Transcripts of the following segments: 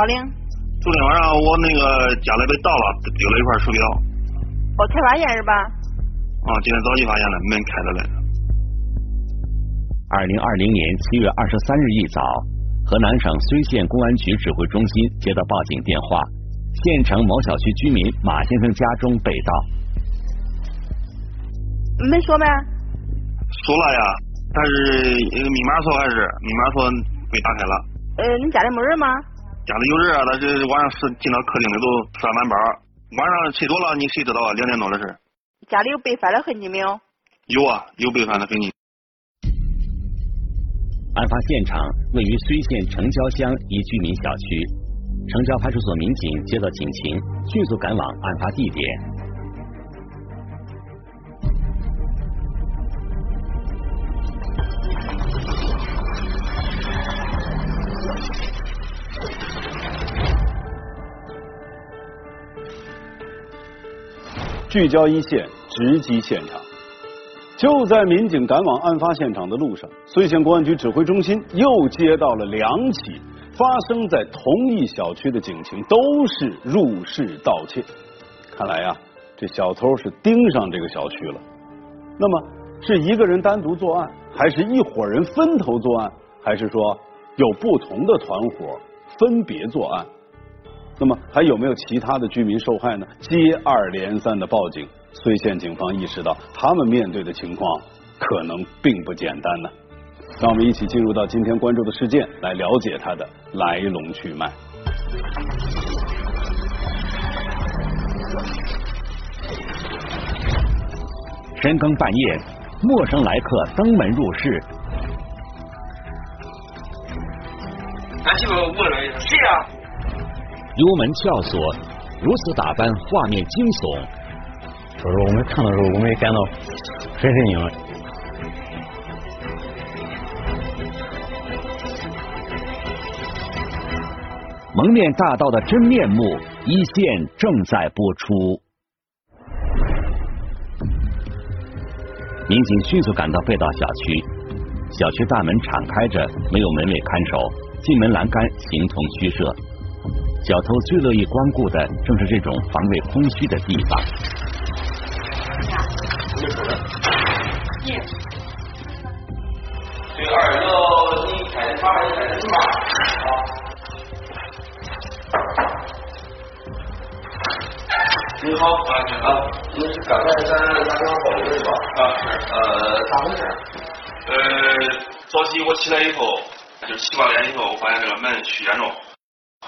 幺零。昨天晚上我那个家里被盗了，丢了一块手表。哦，才发现是吧？啊，今天早起发现了，门开着嘞。二零二零年七月二十三日一早，河南省睢县公安局指挥中心接到报警电话，县城某小区居民马先生家中被盗。没说呗？说了呀，但是密码锁还是密码锁被打开了？呃，你家里没人吗？家里有人啊，他这晚上是进到客厅里头吃完晚班，晚上睡着了，你谁知道啊？两点多的事。家里有被翻的痕迹没有？有啊，有被翻的痕迹。案发现场位于睢县城郊乡一居民小区，城郊派出所民警接到警情，迅速赶往案发地点。聚焦一线，直击现场。就在民警赶往案发现场的路上，睢县公安局指挥中心又接到了两起发生在同一小区的警情，都是入室盗窃。看来呀，这小偷是盯上这个小区了。那么，是一个人单独作案，还是一伙人分头作案，还是说有不同的团伙分别作案？那么还有没有其他的居民受害呢？接二连三的报警，睢县警方意识到他们面对的情况可能并不简单呢。让我们一起进入到今天关注的事件，来了解它的来龙去脉。深更半夜，陌生来客登门入室。俺媳妇问了一声：“谁呀？”油门撬锁，如此打扮，画面惊悚。说是我们看的时候，我们也感到很狰狞。蒙面大盗的真面目，一线正在播出。民警迅速赶到被盗小区，小区大门敞开着，没有门卫看守，进门栏杆形同虚设。小偷最乐意光顾的，正是这种防卫空虚的地方。你开的码，你开的码啊？你好，啊，你好，你是刚才咱打电话报的吧？啊，是，呃，咋回事？呃，早起我起来以后，就七八点以后，我发现这个门虚严重。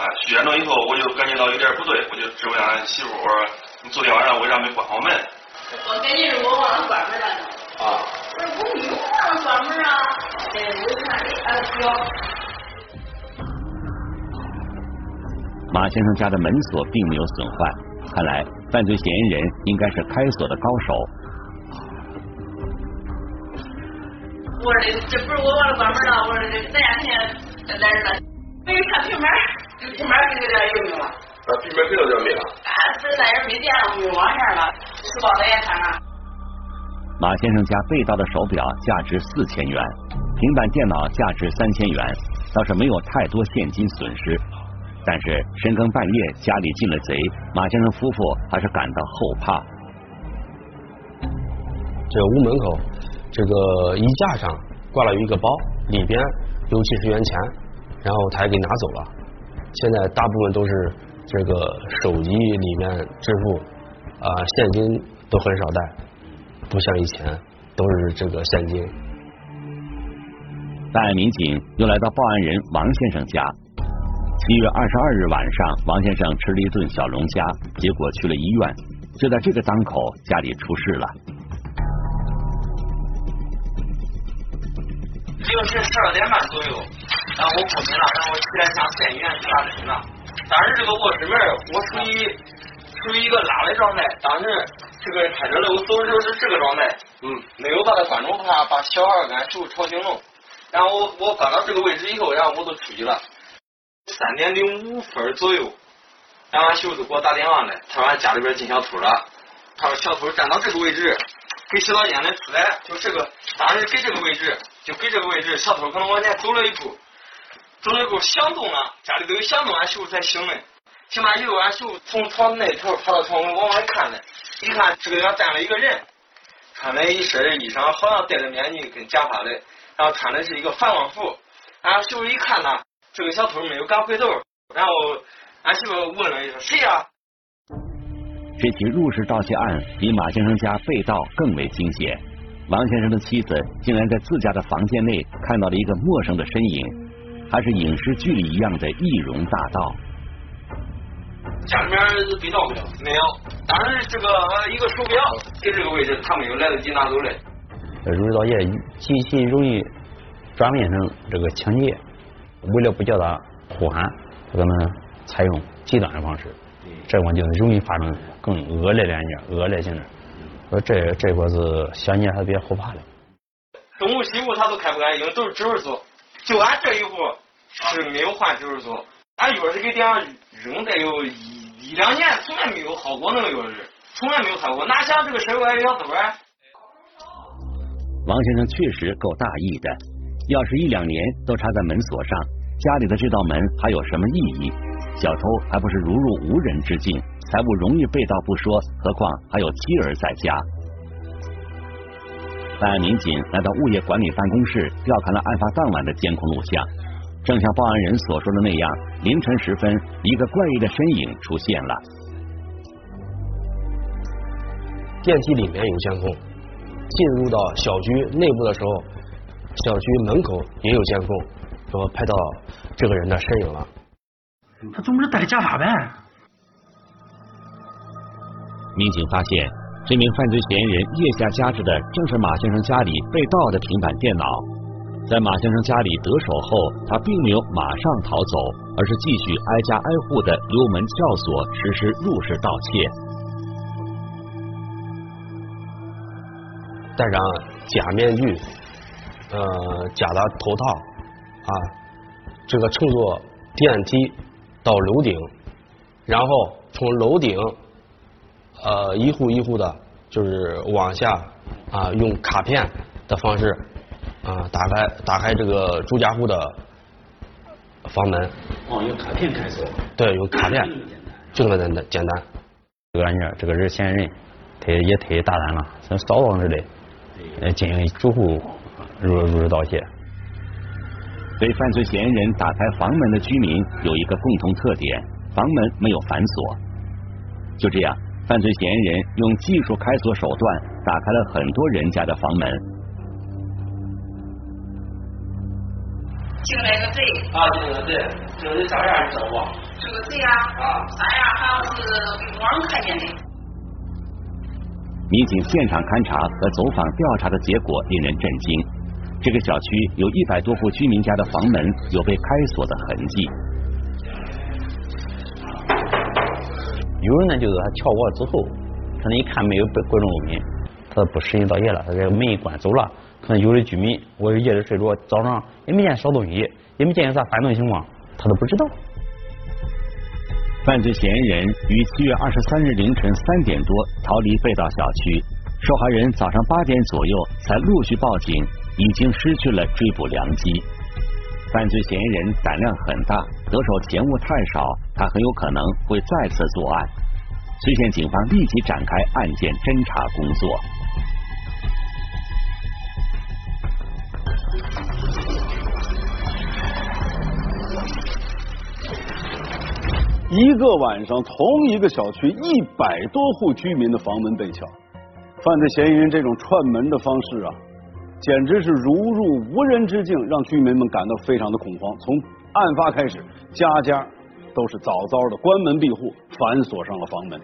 啊，虚严重以后，我就感觉到有点不对，我就质问俺媳妇，我说你昨天晚上为啥没关好门？我感觉是我忘了关门了。啊。不是我没有忘了关门啊，哎，我看你俺表。马先生家的门锁并没有损坏，看来犯罪嫌疑人应该是开锁的高手。我说这不是我忘了关门了，我说这咱家现在来人了，没有看平板。平板给这有没有了？啊，平板给到这没了。啊，不是那人没电了，没有网线了。也看看。马先生家被盗的手表价值四千元，平板电脑价值三千元，倒是没有太多现金损失。但是深更半夜家里进了贼，马先生夫妇还是感到后怕。这个屋门口，这个衣架上挂了一个包，里边有几十元钱，然后他也给拿走了。现在大部分都是这个手机里面支付啊，现金都很少带，不像以前都是这个现金。办案民警又来到报案人王先生家。七月二十二日晚上，王先生吃了一顿小龙虾，结果去了医院。就在这个当口，家里出事了。凌晨十二点半左右。然后我过敏了，然后我起来向县医院去打针了。当时这个卧室门我属于属于一个拉的状态，当时这个开着漏走的时候是这个状态，嗯，没有把它关住，怕把小孩跟俺媳妇吵醒了。然后我我关到这个位置以后，然后我就出去了。三点零五分左右，然后俺媳妇就给我打电话来，她说俺家里边进小偷了。她说小偷站到这个位置，给洗澡间的出来，就这个当时给这个位置，就给这个位置，小偷可能往前走了一步。走了以后响动了，家里都有响动，俺媳妇才醒的。醒完以后，俺媳妇从床那头爬到床往外看呢，一看这个地方站了一个人，穿了一身衣裳，好像戴着面具跟假发的，然后穿的是一个反光服。俺媳妇一看呢，这个小偷没有敢回头，然后俺媳妇问了一声谁呀、这起入室盗窃案比马先生家被盗更为惊险。王先生的妻子竟然在自家的房间内看到了一个陌生的身影，还是影视剧里一样的易容大盗。家里面被盗没有？没有。当时这个一个手表在这个位置，他没有来得及拿走嘞。入室盗窃极其容易转变成这个抢劫，为了不叫他呼喊，他可能采用极端的方式，这块就容易发生更恶劣的案件、恶劣性的。说这这块是想起来还比较后怕的。东屋西屋他都开不开，因为，都是指纹锁。就俺这一户是没有换纸锁，俺钥匙给店上扔得有一一两年，从来没有耗过那个钥匙，从来没有耗过。哪像这个事儿我还要多啊？王先生确实够大意的，钥匙一两年都插在门锁上，家里的这道门还有什么意义？小偷还不是如入无人之境，财物容易被盗不说，何况还有妻儿在家。办案民警来到物业管理办公室，调看了案发当晚的监控录像。正像报案人所说的那样，凌晨时分，一个怪异的身影出现了。电梯里面有监控，进入到小区内部的时候，小区门口也有监控，说拍到这个人的身影了。他总不是戴个假发呗？民警发现，这名犯罪嫌疑人腋下夹着的正是马先生家里被盗的平板电脑。在马先生家里得手后，他并没有马上逃走，而是继续挨家挨户的溜门撬锁，实施入室盗窃。戴上假面具，呃，假的头套啊，这个乘坐电梯到楼顶，然后从楼顶呃一户一户的，就是往下啊用卡片的方式啊打开打开这个朱家户的房门。哦，用卡片开锁。对，用卡片，就这么简单简单。这个案件，这个人嫌疑人，他也太大胆了，像扫荡似的，呃，进行住户入入室盗窃。被犯罪嫌疑人打开房门的居民有一个共同特点：房门没有反锁。就这样，犯罪嫌疑人用技术开锁手段打开了很多人家的房门。进来个贼，啊，对对对，这个啥样你知道不？这个贼啊，啊啥样好像是网上看见的。民警现场勘查和走访调查的结果令人震惊。这个小区有一百多户居民家的房门有被开锁的痕迹。有人呢，就是他撬过之后，可能一看没有被各种物品，他不实行盗窃了，他这个门一关走了。可能有的居民，我夜里睡着，早上也没见少东西，也没见有啥犯罪情况，他都不知道。犯罪嫌疑人于七月二十三日凌晨三点多逃离被盗小区，受害人早上八点左右才陆续报警，已经失去了追捕良机。犯罪嫌疑人胆量很大，得手钱物太少，他很有可能会再次作案。睢县警方立即展开案件侦查工作。一个晚上，同一个小区一百多户居民的房门被撬，犯罪嫌疑人这种串门的方式啊，简直是如入无人之境，让居民们感到非常的恐慌。从案发开始，家家都是早早的关门闭户，反锁上了房门。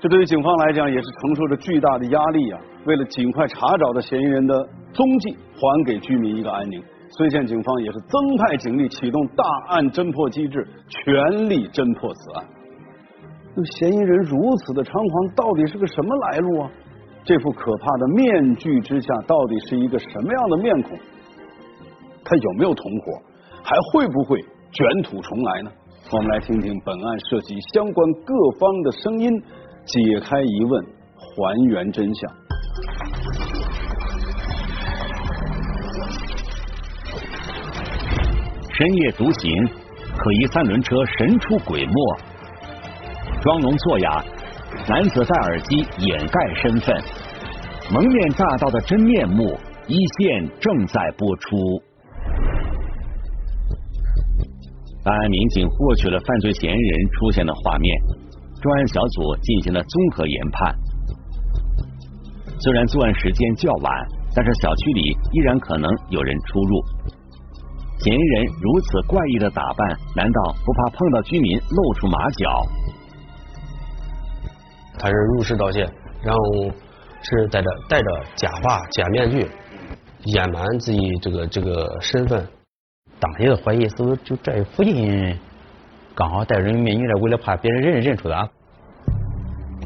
这对于警方来讲，也是承受着巨大的压力啊！为了尽快查找到嫌疑人的踪迹，还给居民一个安宁。睢县警方也是增派警力，启动大案侦破机制，全力侦破此案。那，嫌疑人如此的猖狂，到底是个什么来路啊？这副可怕的面具之下，到底是一个什么样的面孔？他有没有同伙？还会不会卷土重来呢？我们来听听本案涉及相关各方的声音，解开疑问，还原真相。深夜独行，可疑三轮车神出鬼没，装聋作哑，男子戴耳机掩盖身份，蒙面大盗的真面目，一线正在播出。办案民警获取了犯罪嫌疑人出现的画面，专案小组进行了综合研判。虽然作案时间较晚，但是小区里依然可能有人出入。嫌疑人如此怪异的打扮，难道不怕碰到居民露出马脚？他是入室盗窃，然后是戴着戴着假发、假面具，隐瞒自己这个这个身份。当时的怀疑是不是就这附近刚好戴着面具来，为了怕别人认认出他。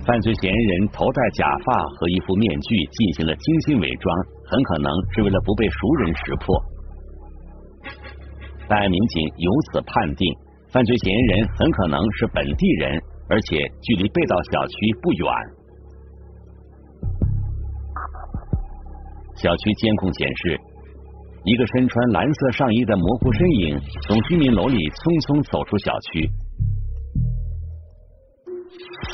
犯罪嫌疑人头戴假发和一副面具进行了精心伪装，很可能是为了不被熟人识破。办案民警由此判定，犯罪嫌疑人很可能是本地人，而且距离被盗小区不远。小区监控显示，一个身穿蓝色上衣的模糊身影从居民楼里匆匆走出小区。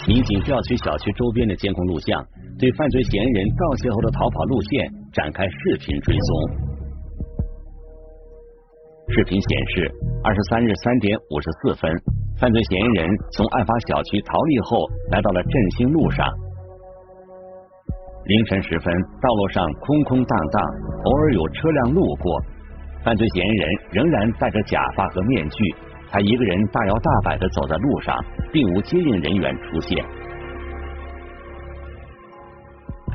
民警调取小区周边的监控录像，对犯罪嫌疑人盗窃后的逃跑路线展开视频追踪。视频显示，二十三日三点五十四分，犯罪嫌疑人从案发小区逃离后，来到了振兴路上。凌晨时分，道路上空空荡荡，偶尔有车辆路过，犯罪嫌疑人仍然戴着假发和面具。他一个人大摇大摆的走在路上，并无接应人员出现。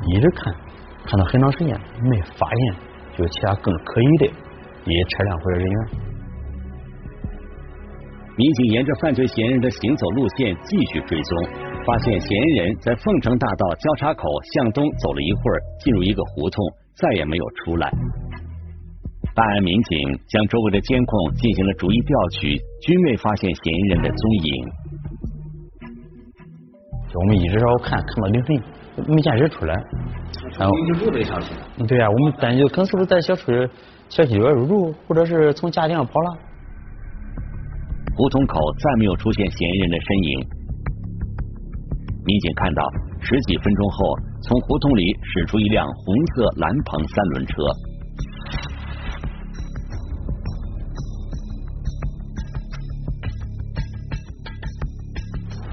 一直看，看到很长时间没发现有其他更可疑的一些车辆或者人员。民警沿着犯罪嫌疑人的行走路线继续追踪，发现嫌疑人在凤城大道交叉口向东走了一会儿，进入一个胡同，再也没有出来。办案民警将周围的监控进行了逐一调取，均未发现嫌疑人的踪影。我们一直找看，看到凌晨没见人出来。然后住这小区？对呀，我们担心可能是不是在小区小区里边入住，或者是从家里上跑了。胡同口再没有出现嫌疑人的身影。民警看到十几分钟后，从胡同里驶出一辆红色蓝棚三轮车。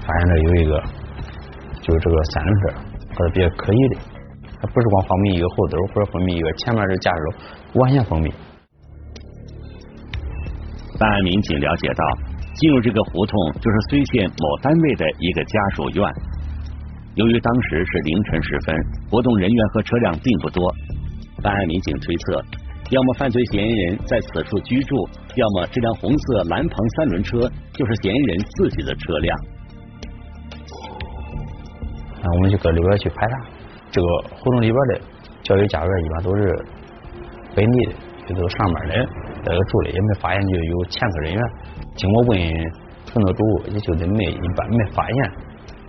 发现这有一个，就是这个三轮车，还是比较可疑的。它不是光封闭一个后斗，或者封闭一个前面的驾驶楼，完全封闭。办案民警了解到，进入这个胡同就是睢县某单位的一个家属院。由于当时是凌晨时分，活动人员和车辆并不多，办案民警推测，要么犯罪嫌疑人在此处居住，要么这辆红色蓝棚三轮车就是嫌疑人自己的车辆。那，我们就搁里边去排查，这个胡同里边的教育家园一般都是本地的，就都上班的，在这住的，也没发现就有潜伏人员。经过问很多主户，也就得没一般没发现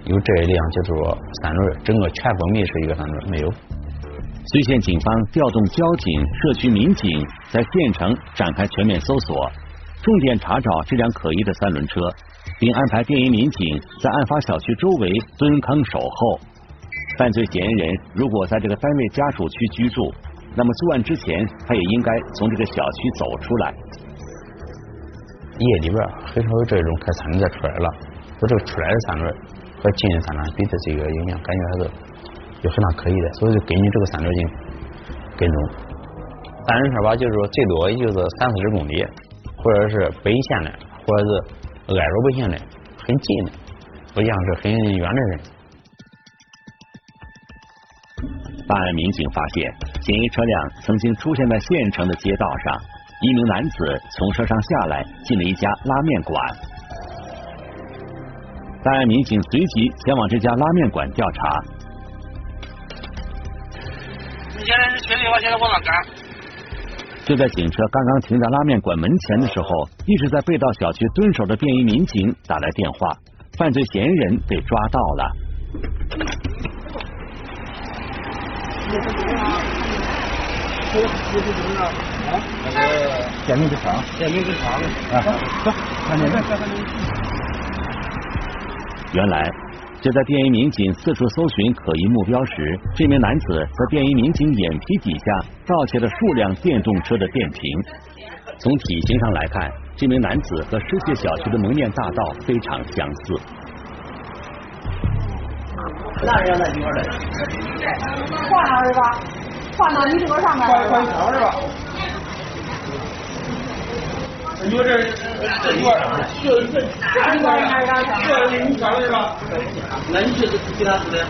有这一辆就是说三轮，整个全封闭是一个三轮，没有。睢县警方调动交警、社区民警在县城展开全面搜索，重点查找这辆可疑的三轮车。并安排便衣民警在案发小区周围蹲坑守候。犯罪嫌疑人如果在这个单位家属区居住，那么作案之前他也应该从这个小区走出来。夜里边很少有这种开三轮车出来了，我这个出来的三轮和进的三轮比的这个影响，感觉还是有很大可疑的，所以就根据这个三轮进行跟踪。三轮车吧，就是说最多也就是三四十公里，或者是北线的，或者是。挨着不行的，很近的，不像是很远的人。办案民警发现，嫌疑车辆曾经出现在县城的街道上。一名男子从车上下来，进了一家拉面馆。办案民警随即前往这家拉面馆调查。你现在是群里我现在往哪赶？就在警车刚刚停在拉面馆门前的时候，一直在被盗小区蹲守的便衣民警打来电话，犯罪嫌疑人被抓到了。这个这是什么呢？啊，那个电名之窗，电名之窗。啊，走，看见没？原来，就在便衣民警四处搜寻可疑目标时，这名男子在便衣民警眼皮底下盗窃了数辆电动车的电瓶。从体型上来看，这名男子和失窃小区的蒙面大盗非常相似。那人在里边嘞？换了是吧？换到你这个上面。换换枪是吧？你说这这一块儿这这这一块儿这你抢的是吧？那你这是给他说的？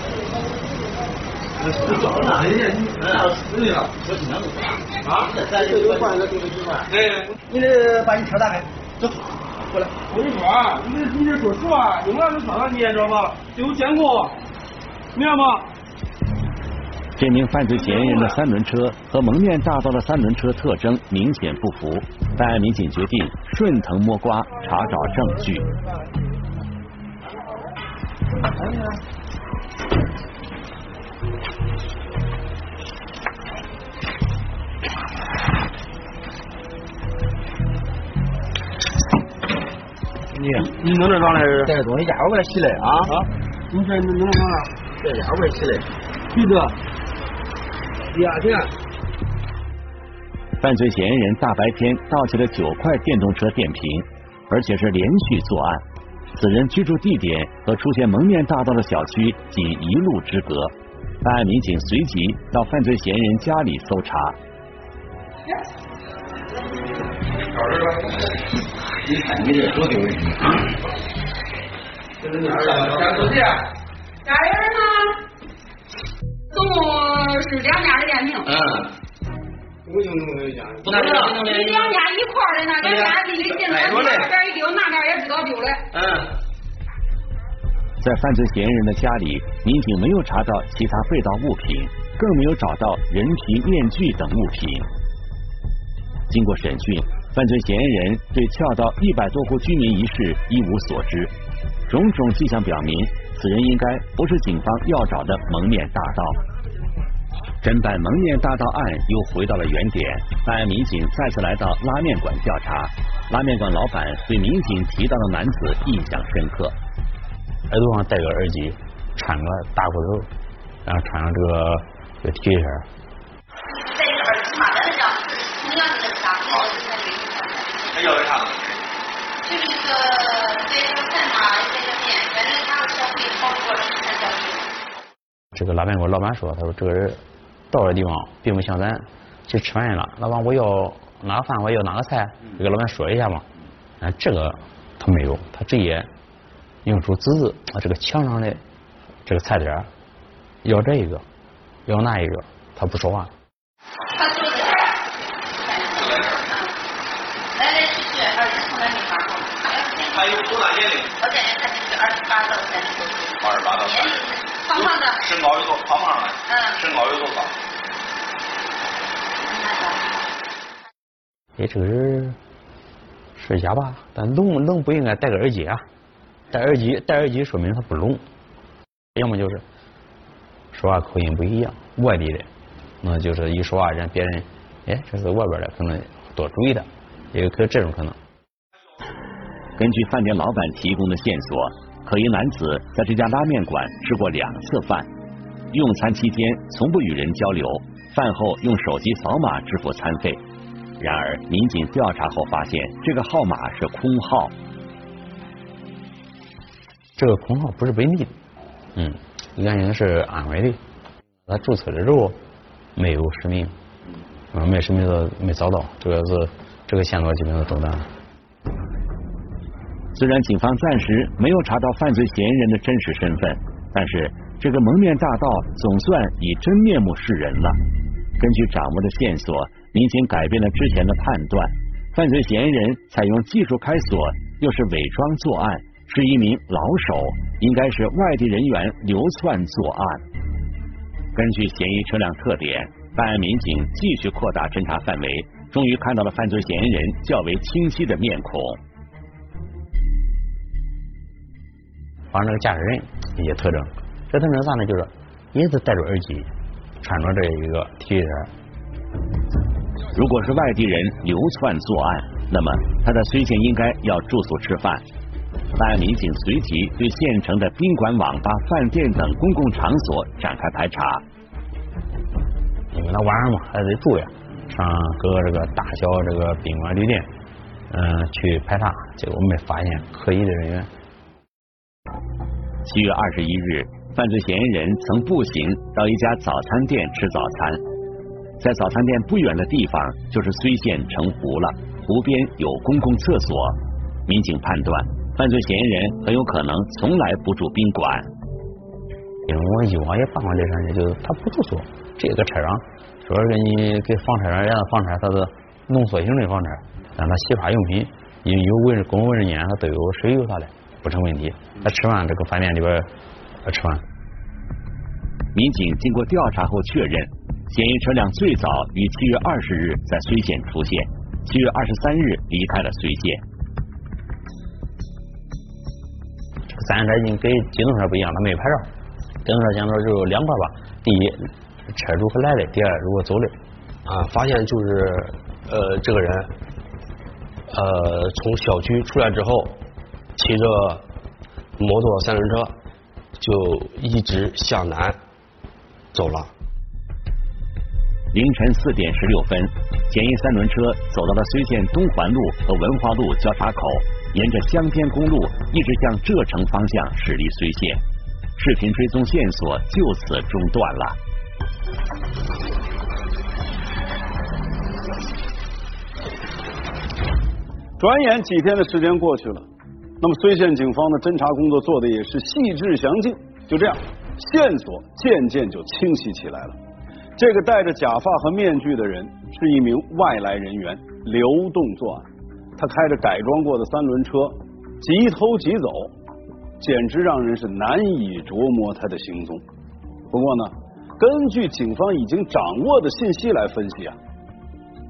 我哪里去？你哪死你了？我经常都说。啊？咱这有换一个就是几块。哎，你得把你车打开，走，过来。我跟你说，你这你这说实话，用俺这车上你也知道吧？有监控，明白吗？这名犯罪嫌疑人的三轮车和蒙面大盗的三轮车特征明显不符，办案民警决定顺藤摸瓜查找证据。你你弄这装来是？这个东西压我来洗来啊！啊？你这弄弄啥？这压我来洗嘞。橘子，压钱。犯罪嫌疑人大白天盗窃了九块电动车电瓶，而且是连续作案。此人居住地点和出现蒙面大盗的小区仅一路之隔。办案民警随即到犯罪嫌疑人家里搜查。你看你这多丢人！这是你儿子，家属店。家人呢？总共是两家的电瓶。嗯。我就弄了一家。不能你两家一块儿的那两家离得近，那这边一丢，那边也知道丢了。嗯。在犯罪嫌疑人的家里，民警没有查到其他被盗物品，更没有找到人皮、面具等物品。经过审讯，犯罪嫌疑人对撬盗一百多户居民一事一无所知，种种迹象表明，此人应该不是警方要找的蒙面大盗。侦办蒙面大盗案又回到了原点，办案民警再次来到拉面馆调查。拉面馆老板对民警提到的男子印象深刻，耳朵上戴个耳机，穿个大裤头，然后穿上这个这个 T 恤。在这边穿的那张同样的那张，我就在这里穿的。那要为啥？就是这个在这个看他在这，个拉面馆老板说，他说这个人到的地方并不像咱去吃饭去了，老板我要哪个饭，我要哪个菜，给老板说一下嘛。啊，这个他没有，他直接用出纸字，啊，这个墙上的这个菜单，要这一个，要那一个，他不说话说的是，来来去去二十从来没发过。他有多大年龄？我感觉他就是二十八到三十多岁。二十八到年龄胖胖的。身高有多胖胖的？嗯。身高有多高？哎，这个人是哑巴，但聋聋不应该戴个耳机啊！戴耳机戴耳机说明他不聋，要么就是说话口音不一样，外地的，那就是一说话让别人哎这是外边的，可能多注意的，也有可这种可能。根据饭店老板提供的线索，可疑男子在这家拉面馆吃过两次饭，用餐期间从不与人交流，饭后用手机扫码支付餐费。然而，民警调查后发现，这个号码是空号。这个空号不是本地的，嗯，原因是安徽的。他注册的时候没有实名，嗯，没实名的没找到，这个是这个线索基本上中断了。虽然警方暂时没有查到犯罪嫌疑人的真实身份，但是这个蒙面大盗总算以真面目示人了。根据掌握的线索，民警改变了之前的判断，犯罪嫌疑人采用技术开锁，又是伪装作案，是一名老手，应该是外地人员流窜作案。根据嫌疑车辆特点，办案民警继续扩大侦查范围，终于看到了犯罪嫌疑人较为清晰的面孔。帮这个驾驶人一些特征，这特征啥呢？就是也是戴着耳机，穿着这一个 T 恤。如果是外地人流窜作案，那么他在睢县应该要住宿吃饭。办案民警随即对县城的宾馆、网吧、饭店等公共场所展开排查。因为他晚上嘛还得住呀，上各个这个大小这个宾馆、旅店，嗯，去排查，结果没发现可疑的人员。七月二十一日，犯罪嫌疑人曾步行到一家早餐店吃早餐，在早餐店不远的地方就是睢县城湖了，湖边有公共厕所。民警判断，犯罪嫌疑人很有可能从来不住宾馆。因为我以往也办过这事儿，就是他不住宿，这个车上说是给你给房车上，人家房车它是浓缩型的房车，让他洗发用品，因为有卫公共卫生间，他都有水有啥的，不成问题。他吃完这个饭店里边吃完。民警经过调查后确认，嫌疑车辆最早于七月二十日在睢县出现，七月二十三日离开了睢县。这个三轮车已经跟机动车不一样，它没有牌照。机动车相对就两块吧，第一车主和来的，第二如果走的啊，发现就是呃这个人呃从小区出来之后，骑着摩托三轮车就一直向南走了。凌晨四点十六分，嫌疑三轮车走到了睢县东环路和文化路交叉口，沿着湘边公路一直向浙城方向驶离睢县。视频追踪线索就此中断了。转眼几天的时间过去了，那么睢县警方的侦查工作做的也是细致详尽。就这样，线索渐渐就清晰起来了。这个戴着假发和面具的人是一名外来人员，流动作案。他开着改装过的三轮车，急偷急走。简直让人是难以琢磨他的行踪。不过呢，根据警方已经掌握的信息来分析啊，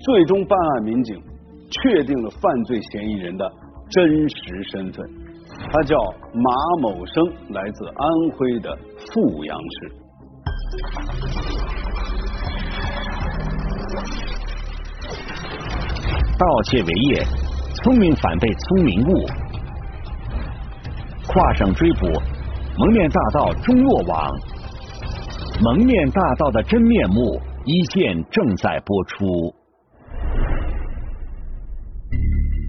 最终办案民警确定了犯罪嫌疑人的真实身份，他叫马某生，来自安徽的阜阳市。盗窃为业，聪明反被聪明误。跨省追捕蒙面大盗中落网，蒙面大盗的真面目一线正在播出。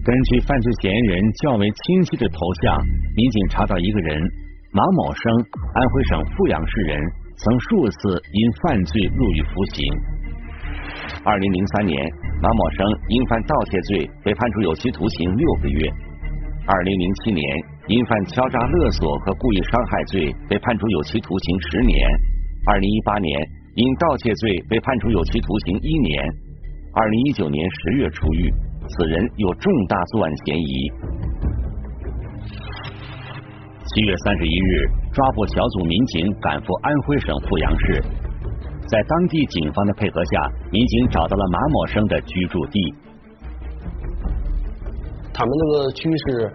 根据犯罪嫌疑人较为清晰的头像，民警查到一个人马某生，安徽省阜阳市人，曾数次因犯罪入狱服刑。二零零三年，马某生因犯盗窃罪被判处有期徒刑六个月。二零零七年。因犯敲诈勒索和故意伤害罪被判处有期徒刑十年。二零一八年因盗窃罪被判处有期徒刑一年。二零一九年十月出狱，此人有重大作案嫌疑。七月三十一日，抓捕小组民警赶赴安徽省阜阳市，在当地警方的配合下，民警找到了马某生的居住地。他们那个区是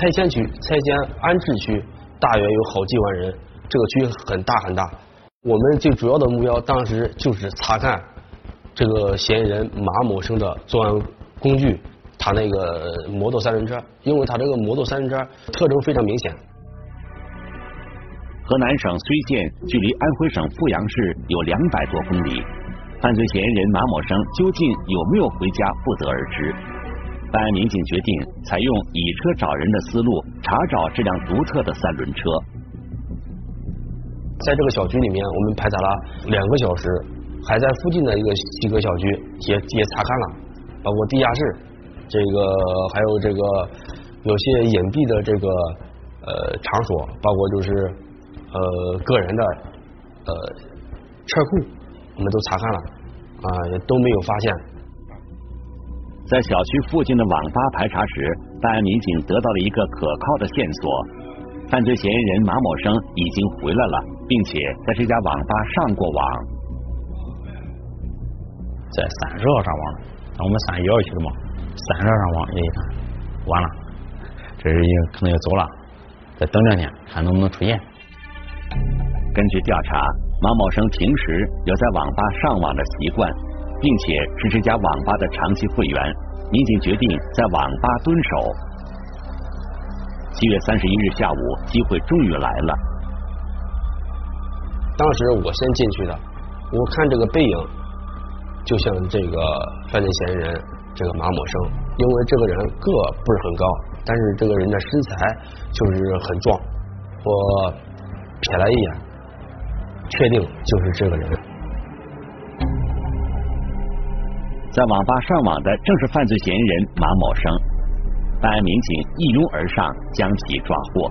拆迁区，拆迁安置区，大约有好几万人，这个区很大很大。我们最主要的目标当时就是查看这个嫌疑人马某生的作案工具，他那个摩托三轮车，因为他这个摩托三轮车特征非常明显。河南省睢县距离安徽省阜阳市有两百多公里，犯罪嫌疑人马某生究竟有没有回家，不得而知。办案民警决定采用以车找人的思路，查找这辆独特的三轮车。在这个小区里面，我们排查了两个小时，还在附近的一个几个小区也也查看了，包括地下室，这个还有这个有些隐蔽的这个呃场所，包括就是呃个人的呃车库，我们都查看了啊，也都没有发现。在小区附近的网吧排查时，办案民警得到了一个可靠的线索：犯罪嫌疑人马某生已经回来了，并且在这家网吧上过网。在散热上网，那我们三十一号去的嘛，三十号上网，也一看完了，这是可能要走了，再等两天看能不能出现。根据调查，马某生平时有在网吧上网的习惯。并且是这家网吧的长期会员，民警决定在网吧蹲守。七月三十一日下午，机会终于来了。当时我先进去的，我看这个背影，就像这个犯罪嫌疑人这个马某生，因为这个人个不是很高，但是这个人的身材就是很壮。我瞥了一眼，确定就是这个人。在网吧上网的正是犯罪嫌疑人马某生，办案民警一拥而上将其抓获。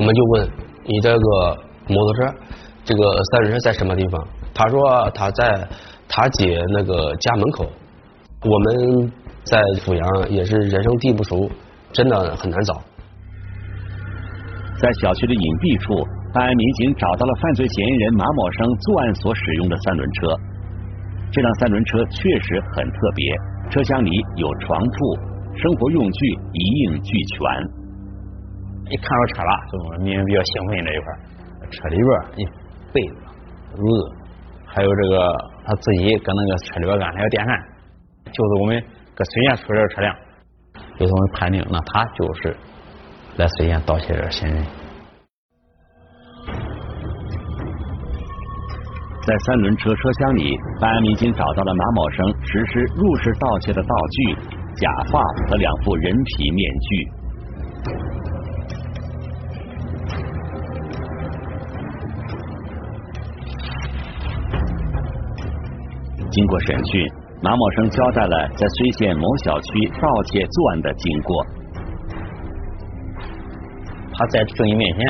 我们就问你这个摩托车，这个三轮车在什么地方？他说他在他姐那个家门口。我们在阜阳也是人生地不熟，真的很难找。在小区的隐蔽处，办案民警找到了犯罪嫌疑人马某生作案所使用的三轮车。这辆三轮车确实很特别，车厢里有床铺，生活用具一应俱全。一看到车了，就民警比较兴奋这一块车里边一被子、褥子，还有这个他自己搁那个车里边安了个电扇，就是我们搁绥县出的车辆，就是我们判定，那他就是来绥县盗窃的嫌疑人。在三轮车车厢里，办案民警找到了马某生实施入室盗窃的道具——假发和两副人皮面具。经过审讯，马某生交代了在睢县某小区盗窃作案的经过。他在正义面前，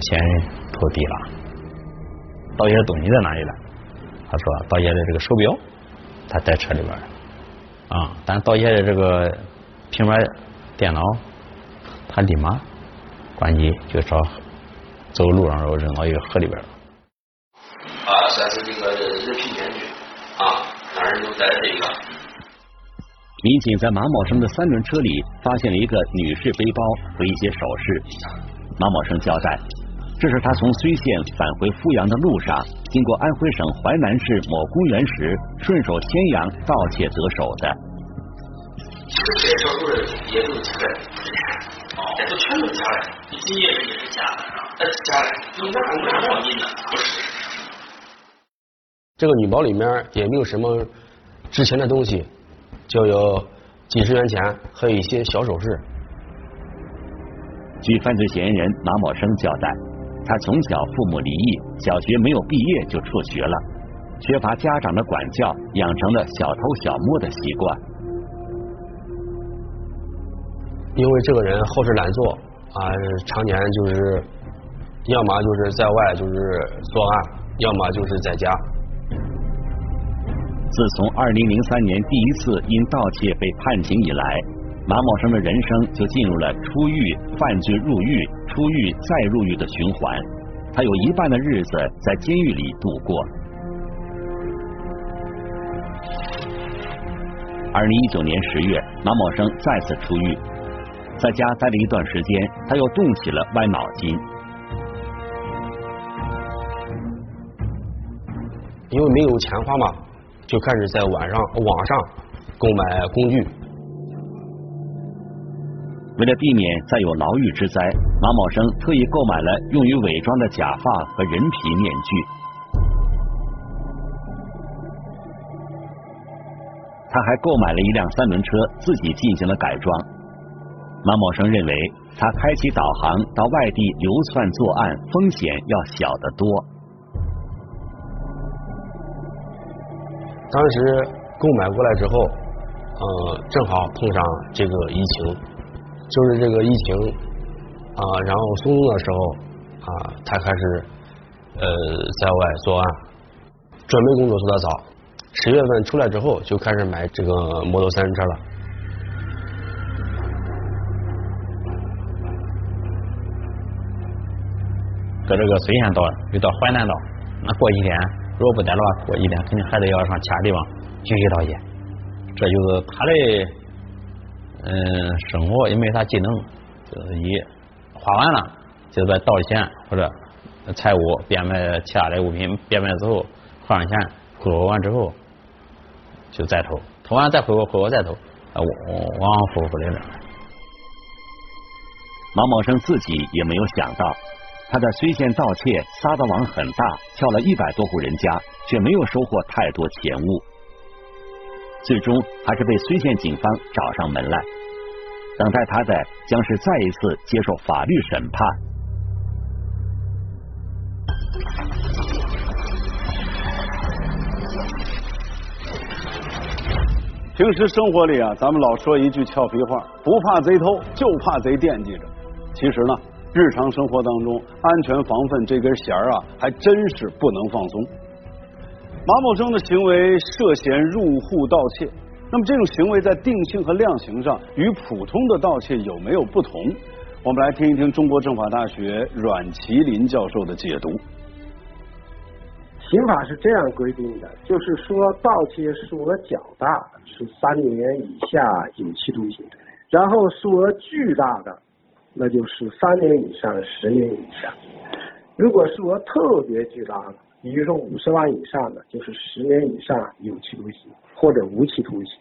嫌疑人投递了，盗窃的东西在哪里了？他说盗窃的这个手表，他在车里边啊，但盗窃的这个平板电脑，他立马关机就找走路上时候扔到一个河里边了。啊，算是这个民警在马某生的三轮车里发现了一个女士背包和一些首饰。马某生交代，这是他从睢县返回阜阳的路上，经过安徽省淮南市某公园时，顺手牵羊盗窃得手的。这些手都是也都是假的，这都全都假的，今夜也是假的，呃，假的，呢？不是。这个女包里面也没有什么值钱的东西，就有几十元钱和一些小首饰。据犯罪嫌疑人马某生交代，他从小父母离异，小学没有毕业就辍学了，缺乏家长的管教，养成了小偷小摸的习惯。因为这个人好吃懒做啊，常年就是要么就是在外就是作案，要么就是在家。自从二零零三年第一次因盗窃被判刑以来，马某生的人生就进入了出狱、犯罪、入狱、出狱再入狱的循环。他有一半的日子在监狱里度过。二零一九年十月，马某生再次出狱，在家待了一段时间，他又动起了歪脑筋。因为没有钱花嘛。就开始在晚上网上购买工具。为了避免再有牢狱之灾，马某生特意购买了用于伪装的假发和人皮面具。他还购买了一辆三轮车，自己进行了改装。马某生认为，他开启导航到外地流窜作案，风险要小得多。当时购买过来之后，呃，正好碰上这个疫情，就是这个疫情啊，然后松动的时候啊，他开始呃在外作案，准备工作做得早，十月份出来之后就开始买这个摩托三轮车了。搁这个睢县道，又到淮南道，那过几天。如果不逮的话，过几天肯定还得要上其他地方继续盗窃。这就是他的嗯，生活也没啥技能，就是一花完了就把倒钱或者财物变卖其他的物品，变卖之后换上钱，挥霍完之后就再偷，偷完再挥霍，挥霍再偷，往往复复的这样。马某生自己也没有想到，他的睢县盗窃撒的网很大，撬了一百多户人家，却没有收获太多钱物。最终还是被睢县警方找上门来，等待他的将是再一次接受法律审判。平时生活里啊，咱们老说一句俏皮话：不怕贼偷，就怕贼惦记着。其实呢，日常生活当中，安全防范这根弦儿啊，还真是不能放松。马某生的行为涉嫌入户盗窃，那么这种行为在定性和量刑上与普通的盗窃有没有不同？我们来听一听中国政法大学阮麒麟教授的解读。刑法是这样规定的，就是说盗窃数额较大是三年以下有期徒刑，然后数额巨大的那就是三年以上十年以下。如果数额特别巨大的。比如说五十万以上的，就是十年以上有期徒刑或者无期徒刑。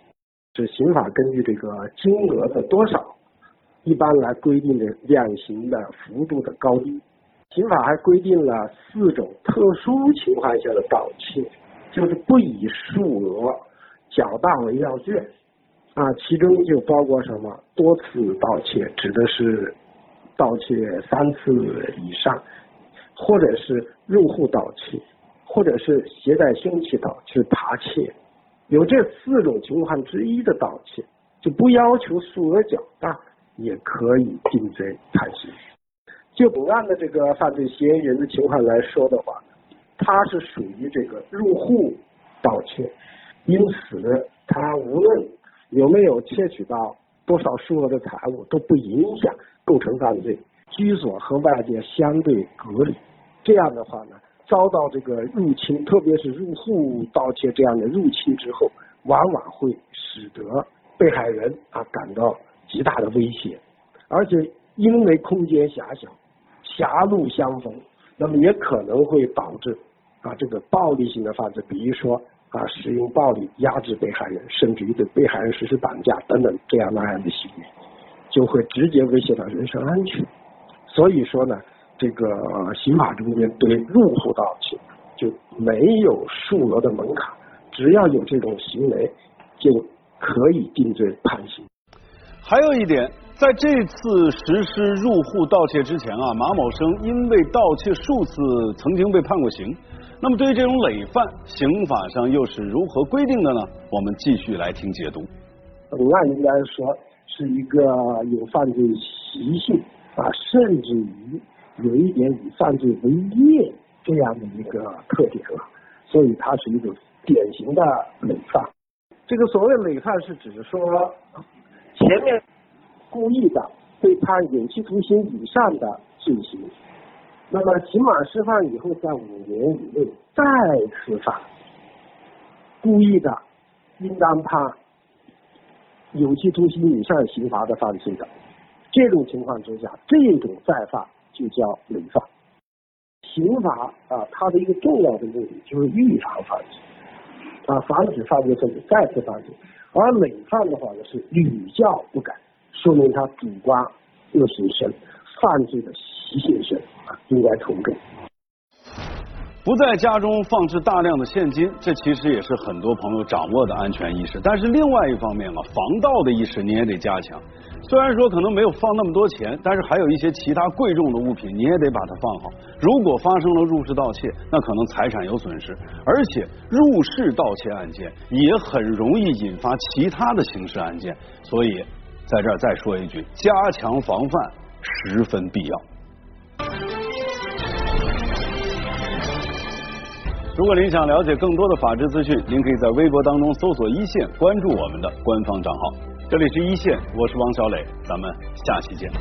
是刑法根据这个金额的多少，一般来规定的量刑的幅度的高低。刑法还规定了四种特殊情况下的盗窃，就是不以数额较大为要件啊，其中就包括什么多次盗窃，指的是盗窃三次以上，或者是入户盗窃。或者是携带凶器盗去扒窃，有这四种情况之一的盗窃，就不要求数额较大，也可以定罪判刑。就本案的这个犯罪嫌疑人的情况来说的话，他是属于这个入户盗窃，因此他无论有没有窃取到多少数额的财物，都不影响构成犯罪，居所和外界相对隔离。这样的话呢？遭到这个入侵，特别是入户盗窃这样的入侵之后，往往会使得被害人啊感到极大的威胁，而且因为空间狭小，狭路相逢，那么也可能会导致啊这个暴力性的犯罪，比如说啊使用暴力压制被害人，甚至于对被害人实施绑架等等这样那样的行为，就会直接威胁到人身安全。所以说呢。这个刑法中间对入户盗窃就没有数额的门槛，只要有这种行为，就可以定罪判刑。还有一点，在这次实施入户盗窃之前啊，马某生因为盗窃数次曾经被判过刑。那么对于这种累犯，刑法上又是如何规定的呢？我们继续来听解读。本案应该说是一个有犯罪习性啊，甚至于。有一点以犯罪为业这样的一个特点了，所以它是一种典型的累犯。这个所谓累犯是指说前面故意的被判有期徒刑以上的罪行，那么刑满释放以后在五年以内再次犯故意的，应当判有期徒刑以上刑罚的犯罪的。这种情况之下，这种再犯。就叫累犯。刑法啊，它的一个重要的目的就是预防犯罪，啊，防止犯罪分子再次犯罪。而累犯的话呢，是屡教不改，说明他主观恶行深，犯罪的习性深，应该从重。不在家中放置大量的现金，这其实也是很多朋友掌握的安全意识。但是另外一方面啊，防盗的意识你也得加强。虽然说可能没有放那么多钱，但是还有一些其他贵重的物品，你也得把它放好。如果发生了入室盗窃，那可能财产有损失，而且入室盗窃案件也很容易引发其他的刑事案件。所以在这儿再说一句，加强防范十分必要。如果您想了解更多的法治资讯，您可以在微博当中搜索“一线”，关注我们的官方账号。这里是一线，我是王小磊，咱们下期见。